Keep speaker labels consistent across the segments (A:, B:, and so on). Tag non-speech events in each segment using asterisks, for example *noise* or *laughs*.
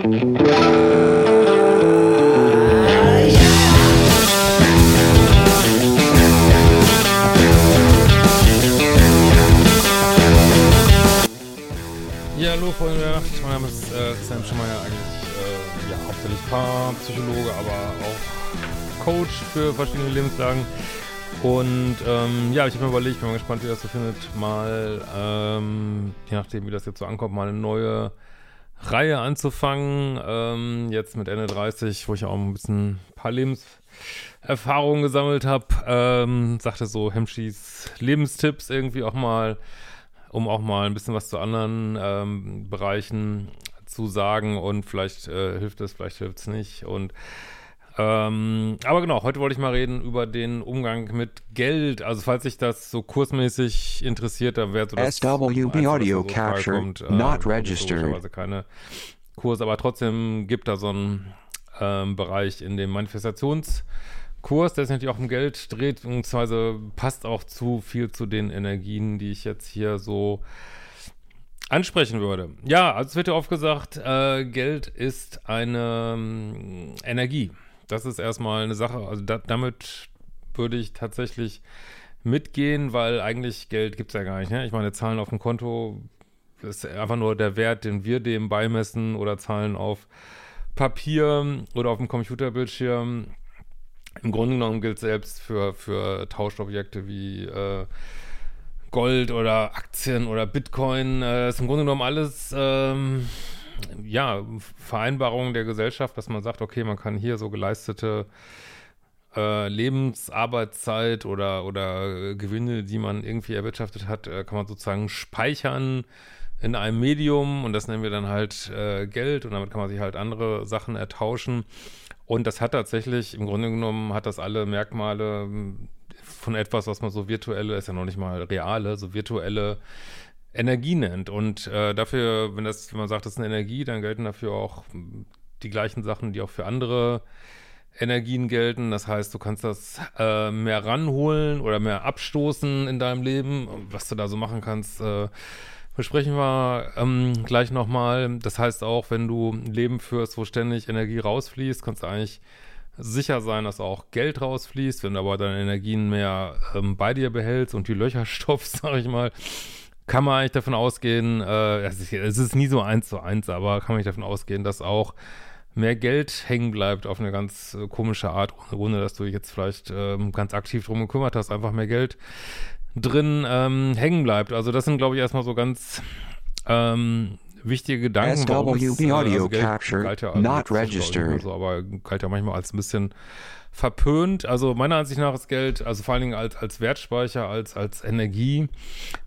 A: Ja, hallo Freunde der Nacht. Mein Name ist äh, Sam Schemeier, eigentlich äh, ja, hauptsächlich Paarpsychologe, aber auch Coach für verschiedene Lebenslagen. Und ähm, ja, ich habe mir überlegt, bin mal gespannt, wie das so findet, mal, ähm, je nachdem, wie das jetzt so ankommt, mal eine neue Reihe anzufangen. Ähm, jetzt mit Ende 30, wo ich auch ein bisschen ein paar Lebenserfahrungen gesammelt habe. Ähm, sagte so Hemschis Lebenstipps irgendwie auch mal um auch mal ein bisschen was zu anderen ähm, Bereichen zu sagen und vielleicht äh, hilft es, vielleicht hilft es nicht und ähm, aber genau, heute wollte ich mal reden über den Umgang mit Geld. Also falls sich das so kursmäßig interessiert, dann wäre so das
B: SWB audio
A: so
B: capture
A: freikommt, äh,
B: not
A: also
B: registered.
A: logischerweise keine Kurse, aber trotzdem gibt da so einen ähm, Bereich in dem Manifestationskurs, der sich natürlich auch um Geld dreht, beziehungsweise passt auch zu viel zu den Energien, die ich jetzt hier so ansprechen würde. Ja, also es wird ja oft gesagt, äh, Geld ist eine ähm, Energie. Das ist erstmal eine Sache, also da, damit würde ich tatsächlich mitgehen, weil eigentlich Geld gibt es ja gar nicht. Ne? Ich meine, Zahlen auf dem Konto ist einfach nur der Wert, den wir dem beimessen oder Zahlen auf Papier oder auf dem Computerbildschirm. Im Grunde genommen gilt selbst für, für Tauschobjekte wie äh, Gold oder Aktien oder Bitcoin. Äh, ist im Grunde genommen alles ähm, ja, Vereinbarungen der Gesellschaft, dass man sagt, okay, man kann hier so geleistete äh, Lebensarbeitszeit oder, oder Gewinne, die man irgendwie erwirtschaftet hat, äh, kann man sozusagen speichern in einem Medium und das nennen wir dann halt äh, Geld und damit kann man sich halt andere Sachen ertauschen. Und das hat tatsächlich, im Grunde genommen, hat das alle Merkmale hm, von etwas, was man so virtuelle, ist ja noch nicht mal reale, so virtuelle Energie nennt. Und äh, dafür, wenn das, wenn man sagt, das ist eine Energie, dann gelten dafür auch die gleichen Sachen, die auch für andere Energien gelten. Das heißt, du kannst das äh, mehr ranholen oder mehr abstoßen in deinem Leben. Was du da so machen kannst, äh, besprechen wir ähm, gleich nochmal. Das heißt auch, wenn du ein Leben führst, wo ständig Energie rausfließt, kannst du eigentlich sicher sein, dass auch Geld rausfließt. Wenn du aber deine Energien mehr ähm, bei dir behältst und die Löcher stopfst, *laughs* sag ich mal, kann man eigentlich davon ausgehen, äh, es, ist, nie so eins zu eins, aber kann man davon ausgehen, dass auch mehr Geld hängen bleibt auf eine ganz äh, komische Art, ohne dass du dich jetzt vielleicht ähm, ganz aktiv drum gekümmert hast, einfach mehr Geld drin ähm, hängen bleibt. Also das sind, glaube ich, erstmal so ganz ähm, wichtige Gedanken.
B: SWB
A: äh,
B: audio
A: also
B: capture
A: also
B: not registered.
A: Aber galt ja manchmal als ein bisschen verpönt. Also meiner Ansicht nach ist Geld, also vor allen Dingen als, als Wertspeicher, als, als Energie,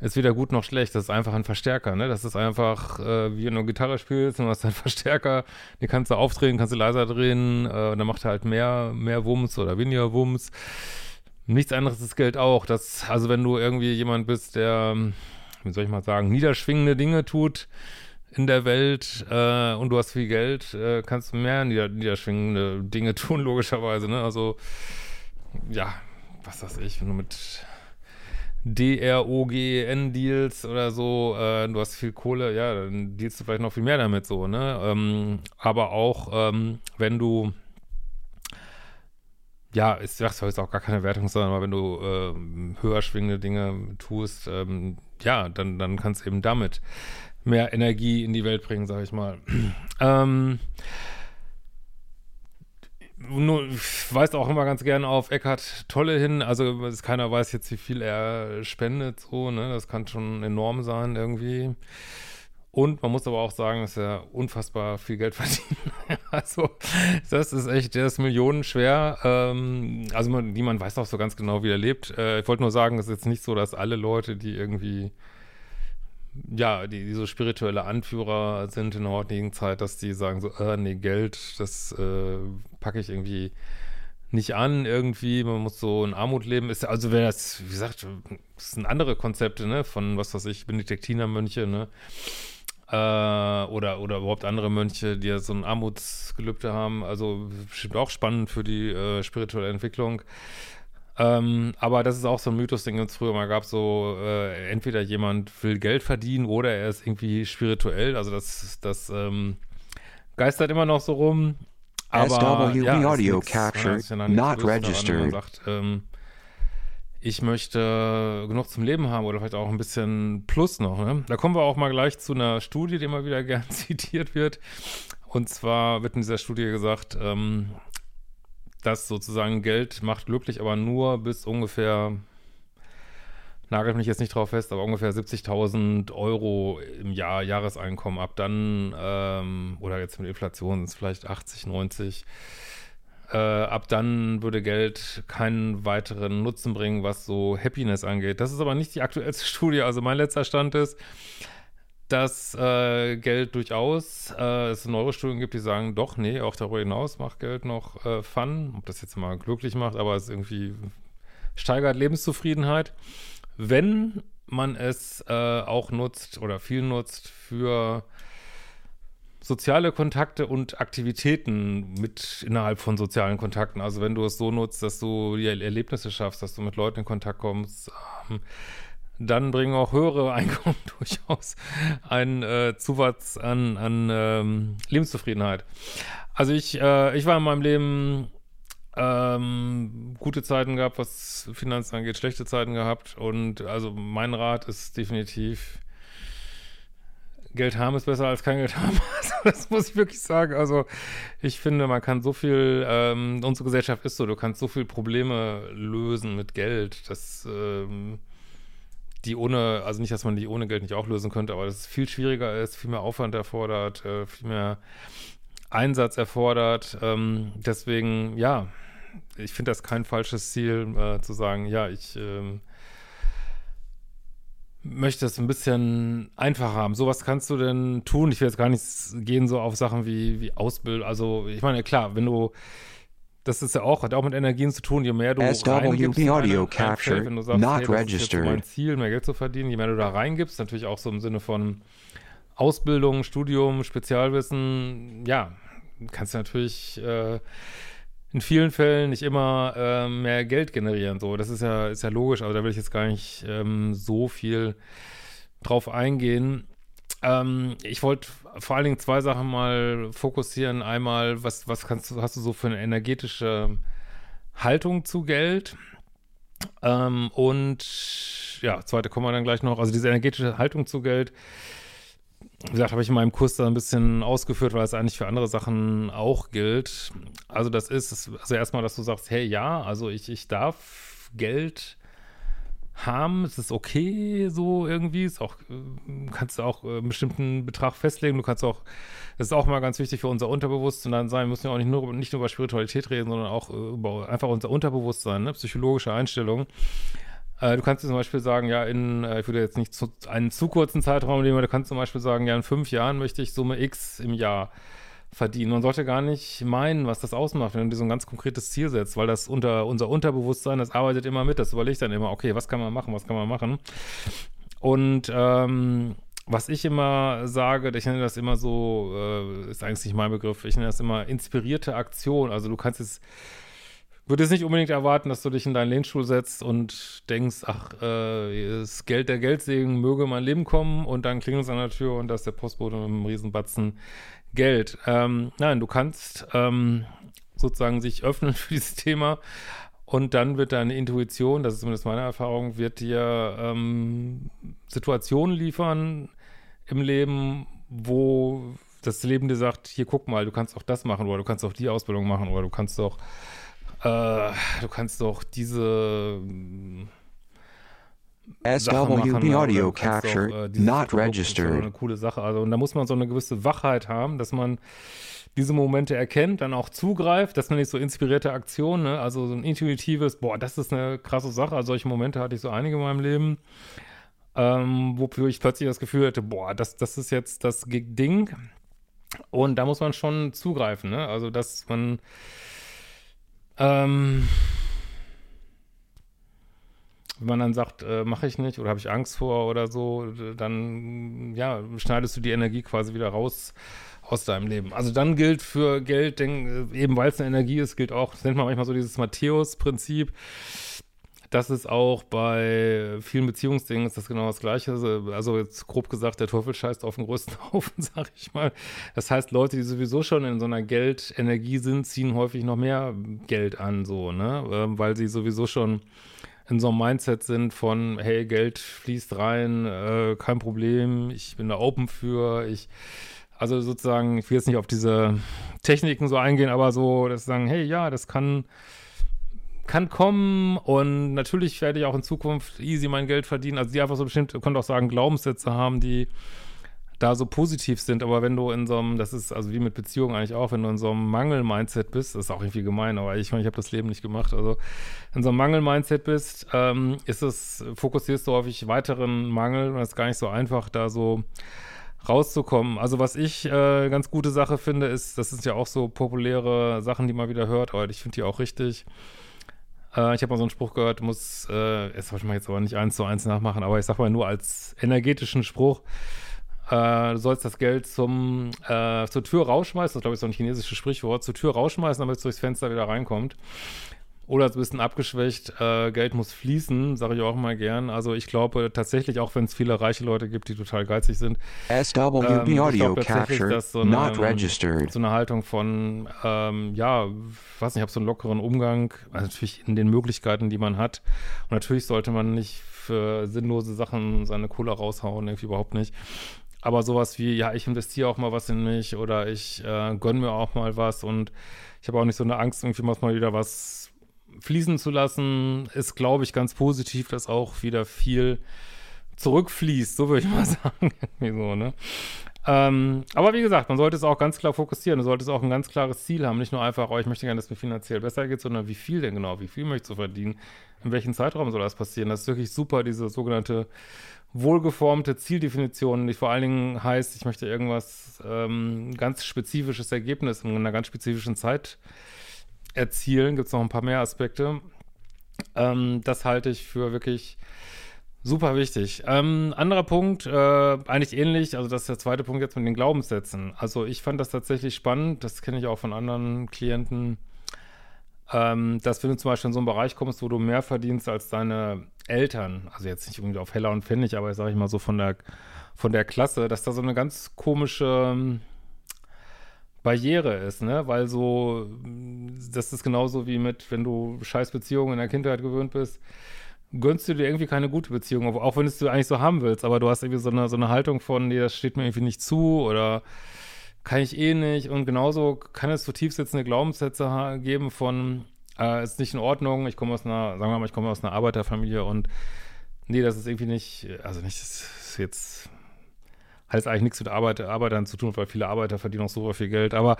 A: ist weder gut noch schlecht. Das ist einfach ein Verstärker, ne? Das ist einfach, äh, wie wenn du Gitarre spielst und du hast einen *laughs* Verstärker, den kannst du aufdrehen, kannst du leiser drehen, äh, und dann macht er halt mehr, mehr Wumms oder weniger Wumms. Nichts anderes ist Geld auch. Das, also wenn du irgendwie jemand bist, der, wie soll ich mal sagen, niederschwingende Dinge tut in der Welt äh, und du hast viel Geld, äh, kannst du mehr nieder niederschwingende Dinge *laughs* tun, logischerweise. Ne? Also, ja, was weiß ich, wenn du mit D-R-O-G-E-N-Deals oder so, äh, du hast viel Kohle, ja, dann dealst du vielleicht noch viel mehr damit so, ne? Ähm, aber auch, ähm, wenn du ja, ich sag soll jetzt auch gar keine Wertung aber wenn du ähm, höher schwingende Dinge tust, ähm, ja, dann, dann kannst du eben damit mehr Energie in die Welt bringen, sag ich mal. *clears throat* ähm, nur, ich weise auch immer ganz gerne auf Eckhart Tolle hin. Also keiner weiß jetzt, wie viel er spendet, so, ne? Das kann schon enorm sein irgendwie. Und man muss aber auch sagen, dass er unfassbar viel Geld *laughs* verdient. also, das ist echt, der ist millionenschwer. Ähm, also, man, niemand weiß auch so ganz genau, wie er lebt. Äh, ich wollte nur sagen, es ist jetzt nicht so, dass alle Leute, die irgendwie ja, die, die so spirituelle Anführer sind in der heutigen Zeit, dass die sagen so, äh, nee, Geld, das äh, packe ich irgendwie nicht an irgendwie, man muss so in Armut leben. Ist also wäre das, wie gesagt, das sind andere Konzepte, ne, von was weiß ich, Benediktinermönche, ne? Äh, oder, oder überhaupt andere Mönche, die ja so ein Armutsgelübde haben. Also bestimmt auch spannend für die äh, spirituelle Entwicklung. Ähm, aber das ist auch so ein Mythos, den es früher mal gab, so äh, entweder jemand will Geld verdienen oder er ist irgendwie spirituell. Also das, das ähm, geistert immer noch so rum. Aber
B: SWB
A: ja,
B: audio
A: nix, ja
B: not registered.
A: Sagt, ähm, ich möchte genug zum Leben haben oder vielleicht auch ein bisschen Plus noch. Ne? Da kommen wir auch mal gleich zu einer Studie, die immer wieder *laughs* gern zitiert wird. Und zwar wird in dieser Studie gesagt, ähm, dass sozusagen Geld macht glücklich, aber nur bis ungefähr, nagelt mich jetzt nicht drauf fest, aber ungefähr 70.000 Euro im Jahr Jahreseinkommen. Ab dann, ähm, oder jetzt mit Inflation sind es vielleicht 80, 90. Äh, ab dann würde Geld keinen weiteren Nutzen bringen, was so Happiness angeht. Das ist aber nicht die aktuellste *laughs* Studie. Also mein letzter Stand ist, dass äh, Geld durchaus äh, es Neurostudien gibt, die sagen, doch, nee, auch darüber hinaus macht Geld noch äh, Fun. Ob das jetzt mal glücklich macht, aber es irgendwie steigert Lebenszufriedenheit. Wenn man es äh, auch nutzt oder viel nutzt für soziale Kontakte und Aktivitäten mit innerhalb von sozialen Kontakten. Also wenn du es so nutzt, dass du die Erlebnisse schaffst, dass du mit Leuten in Kontakt kommst, ähm, dann bringen auch höhere *laughs* Einkommen *laughs* durchaus einen äh, Zuwachs an, an ähm, Lebenszufriedenheit. Also ich, äh, ich war in meinem Leben ähm, gute Zeiten gehabt, was Finanzen angeht, schlechte Zeiten gehabt und also mein Rat ist definitiv Geld haben ist besser als kein Geld haben. *laughs* Also das muss ich wirklich sagen. Also ich finde, man kann so viel, ähm, unsere Gesellschaft ist so, du kannst so viel Probleme lösen mit Geld, dass ähm, die ohne, also nicht, dass man die ohne Geld nicht auch lösen könnte, aber dass es viel schwieriger ist, viel mehr Aufwand erfordert, äh, viel mehr Einsatz erfordert. Ähm, deswegen, ja, ich finde das kein falsches Ziel, äh, zu sagen, ja, ich ähm, möchte es ein bisschen einfacher haben. So was kannst du denn tun? Ich will jetzt gar nicht gehen so auf Sachen wie, wie Ausbildung. Also ich meine, klar, wenn du das ist ja auch, hat auch mit Energien zu tun, je mehr du reingibst in
B: audio capture
A: wenn du sagst,
B: not
A: hey, das ist jetzt
B: registered.
A: mein Ziel, mehr Geld zu verdienen, je mehr du da reingibst, natürlich auch so im Sinne von Ausbildung, Studium, Spezialwissen, ja, kannst du natürlich äh, in vielen Fällen nicht immer äh, mehr Geld generieren. So, das ist ja, ist ja logisch, aber da will ich jetzt gar nicht ähm, so viel drauf eingehen. Ähm, ich wollte vor allen Dingen zwei Sachen mal fokussieren. Einmal, was, was kannst hast du so für eine energetische Haltung zu Geld? Ähm, und ja, zweite kommen wir dann gleich noch. Also diese energetische Haltung zu Geld, wie gesagt, habe ich in meinem Kurs da ein bisschen ausgeführt, weil es eigentlich für andere Sachen auch gilt. Also das ist, also erstmal, dass du sagst, hey, ja, also ich, ich darf Geld haben, es ist okay so irgendwie, ist auch, äh, kannst du auch äh, einen bestimmten Betrag festlegen, du kannst auch, das ist auch mal ganz wichtig für unser Unterbewusstsein sein, wir müssen ja auch nicht nur, nicht nur über Spiritualität reden, sondern auch äh, über einfach unser Unterbewusstsein, ne? psychologische Einstellung. Äh, du kannst zum Beispiel sagen, ja, in, ich würde jetzt nicht zu, einen zu kurzen Zeitraum nehmen, aber du kannst zum Beispiel sagen, ja, in fünf Jahren möchte ich Summe X im Jahr verdienen. Man sollte gar nicht meinen, was das ausmacht, wenn du dir so ein ganz konkretes Ziel setzt, weil das unter unser Unterbewusstsein, das arbeitet immer mit, das überlegt dann immer, okay, was kann man machen, was kann man machen. Und ähm, was ich immer sage, ich nenne das immer so, äh, ist eigentlich nicht mein Begriff, ich nenne das immer inspirierte Aktion. Also du kannst jetzt würde es nicht unbedingt erwarten, dass du dich in deinen Lehnstuhl setzt und denkst, ach, äh, das Geld der Geldsegen möge in mein Leben kommen und dann klingelt es an der Tür und da ist der Postbote mit einem Riesenbatzen Geld. Ähm, nein, du kannst ähm, sozusagen sich öffnen *laughs* für dieses Thema und dann wird deine Intuition, das ist zumindest meine Erfahrung, wird dir ähm, Situationen liefern im Leben, wo das Leben dir sagt, hier guck mal, du kannst auch das machen oder du kannst auch die Ausbildung machen oder du kannst doch äh, du kannst doch diese
B: SWB
A: oder
B: audio capture
A: äh, dieses
B: not
A: doch eine
B: registered.
A: coole Sache. Also und da muss man so eine gewisse Wachheit haben, dass man diese Momente erkennt, dann auch zugreift. Das nenne ich so inspirierte Aktion, ne? Also so ein intuitives, boah, das ist eine krasse Sache. Also solche Momente hatte ich so einige in meinem Leben. ähm, wofür ich plötzlich das Gefühl hatte, boah, das, das ist jetzt das Ding. Und da muss man schon zugreifen, ne? Also, dass man ähm, wenn man dann sagt, äh, mache ich nicht oder habe ich Angst vor oder so, dann ja, schneidest du die Energie quasi wieder raus aus deinem Leben. Also dann gilt für Geld, denk, eben weil es eine Energie ist, gilt auch, das nennt man manchmal so dieses Matthäus-Prinzip. Das ist auch bei vielen Beziehungsdingen ist das genau das Gleiche. Also, also jetzt grob gesagt, der Teufel scheißt auf den größten *laughs* Haufen, sag ich mal. Das heißt, Leute, die sowieso schon in so einer Geldenergie sind, ziehen häufig noch mehr Geld an, so, ne? Ähm, weil sie sowieso schon in so einem Mindset sind von, hey, Geld fließt rein, äh, kein Problem, ich bin da open für, ich, also sozusagen, ich will jetzt nicht auf diese Techniken so eingehen, aber so, dass sie sagen, hey, ja, das kann kann kommen und natürlich werde ich auch in Zukunft easy mein Geld verdienen. Also die einfach so bestimmt, könnt auch sagen, Glaubenssätze haben, die da so positiv sind, aber wenn du in so einem, das ist also wie mit Beziehungen eigentlich auch, wenn du in so einem Mangel-Mindset bist, das ist auch irgendwie gemein, aber ich meine, ich habe das Leben nicht gemacht, also in so einem Mangel-Mindset bist, ähm, ist es, fokussierst du häufig weiteren Mangel und es ist gar nicht so einfach, da so rauszukommen. Also was ich äh, ganz gute Sache finde, ist, das ist ja auch so populäre Sachen, die man wieder hört, aber ich finde die auch richtig, äh, ich habe mal so einen Spruch gehört, muss, äh, das wollte ich mal jetzt aber nicht eins zu eins nachmachen, aber ich sage mal nur als energetischen Spruch, äh, du sollst das Geld zum, äh, zur Tür rausschmeißen, das glaube ich so ein chinesisches Sprichwort, zur Tür rausschmeißen, damit es durchs Fenster wieder reinkommt. Oder ein bisschen abgeschwächt, äh, Geld muss fließen, sage ich auch mal gern. Also ich glaube tatsächlich, auch wenn es viele reiche Leute gibt, die total geizig sind,
B: SWB
A: ähm,
B: audio capture
A: dass so eine,
B: not registered.
A: so eine Haltung von, ähm, ja, weiß nicht, ich habe so einen lockeren Umgang, also natürlich in den Möglichkeiten, die man hat. Und natürlich sollte man nicht für sinnlose Sachen seine Kohle raushauen, irgendwie überhaupt nicht. Aber sowas wie, ja, ich investiere auch mal was in mich oder ich äh, gönne mir auch mal was und ich habe auch nicht so eine Angst, irgendwie mal wieder was fließen zu lassen, ist, glaube ich, ganz positiv, dass auch wieder viel zurückfließt, so würde ich mal *laughs* sagen. So, ne? Ähm, aber wie gesagt, man sollte es auch ganz klar fokussieren. Du solltest auch ein ganz klares Ziel haben. Nicht nur einfach, oh, ich möchte gerne, dass mir finanziell besser geht, sondern wie viel denn genau? Wie viel möchtest du verdienen? In welchem Zeitraum soll das passieren? Das ist wirklich super, diese sogenannte wohlgeformte Zieldefinition, die vor allen Dingen heißt, ich möchte irgendwas ähm, ganz spezifisches Ergebnis in einer ganz spezifischen Zeit erzielen. Gibt es noch ein paar mehr Aspekte. Ähm, das halte ich für wirklich super wichtig. Ähm, anderer Punkt, äh, eigentlich ähnlich, also das ist der zweite Punkt jetzt mit den Glaubenssätzen. Also ich fand das tatsächlich spannend, das kenne ich auch von anderen Klienten, ähm, dass wenn du zum Beispiel in so einen Bereich kommst, wo du mehr verdienst als deine Eltern, also jetzt nicht irgendwie auf Heller und Pfennig, aber sage ich mal so von der, von der Klasse, dass da so eine ganz komische Barriere ist, ne? Weil so, das ist genauso wie mit, wenn du scheiß Beziehungen in der Kindheit gewöhnt bist, gönnst du dir irgendwie keine gute Beziehung, auch wenn es du eigentlich so haben willst, aber du hast irgendwie so eine, so eine Haltung von, nee, das steht mir irgendwie nicht zu oder kann ich eh nicht und genauso kann es so tief sitzende Glaubenssätze geben von, äh, ist nicht in Ordnung, ich komme aus einer, sagen wir mal, ich komme aus einer Arbeiterfamilie und nee, das ist irgendwie nicht, also nicht, das ist jetzt hat jetzt eigentlich nichts mit Arbeit, Arbeitern zu tun, weil viele Arbeiter verdienen auch super viel Geld. Aber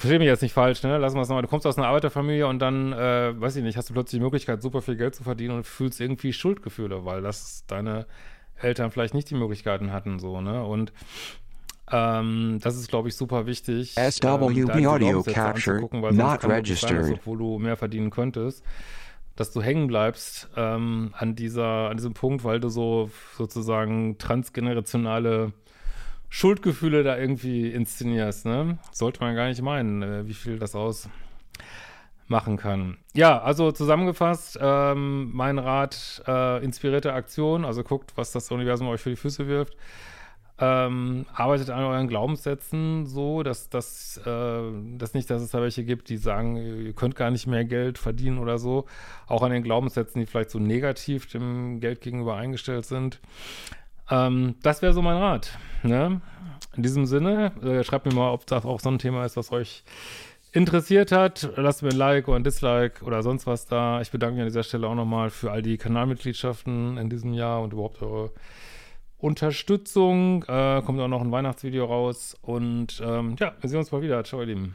A: verstehe mich jetzt nicht falsch, ne? Lass mal es nochmal. Du kommst aus einer Arbeiterfamilie und dann, äh, weiß ich nicht, hast du plötzlich die Möglichkeit, super viel Geld zu verdienen und fühlst irgendwie Schuldgefühle, weil das deine Eltern vielleicht nicht die Möglichkeiten hatten, so, ne? Und ähm, das ist, glaube ich, super wichtig.
B: SWB
A: ähm,
B: Audio Capture not registered.
A: Sein, obwohl du mehr verdienen könntest dass du hängen bleibst ähm, an dieser, an diesem Punkt, weil du so sozusagen transgenerationale Schuldgefühle da irgendwie inszenierst, ne? Sollte man gar nicht meinen, äh, wie viel das ausmachen kann. Ja, also zusammengefasst, ähm, mein Rat, äh, inspirierte Aktion, also guckt, was das Universum euch für die Füße wirft. Ähm, arbeitet an euren Glaubenssätzen so, dass, dass, äh, dass nicht, dass es da welche gibt, die sagen, ihr könnt gar nicht mehr Geld verdienen oder so. Auch an den Glaubenssätzen, die vielleicht so negativ dem Geld gegenüber eingestellt sind. Ähm, das wäre so mein Rat. Ne? In diesem Sinne, äh, schreibt mir mal, ob das auch so ein Thema ist, was euch interessiert hat. Lasst mir ein Like oder ein Dislike oder sonst was da. Ich bedanke mich an dieser Stelle auch nochmal für all die Kanalmitgliedschaften in diesem Jahr und überhaupt eure Unterstützung. Äh, kommt auch noch ein Weihnachtsvideo raus. Und ähm, ja, wir sehen uns mal wieder. Ciao, ihr Lieben.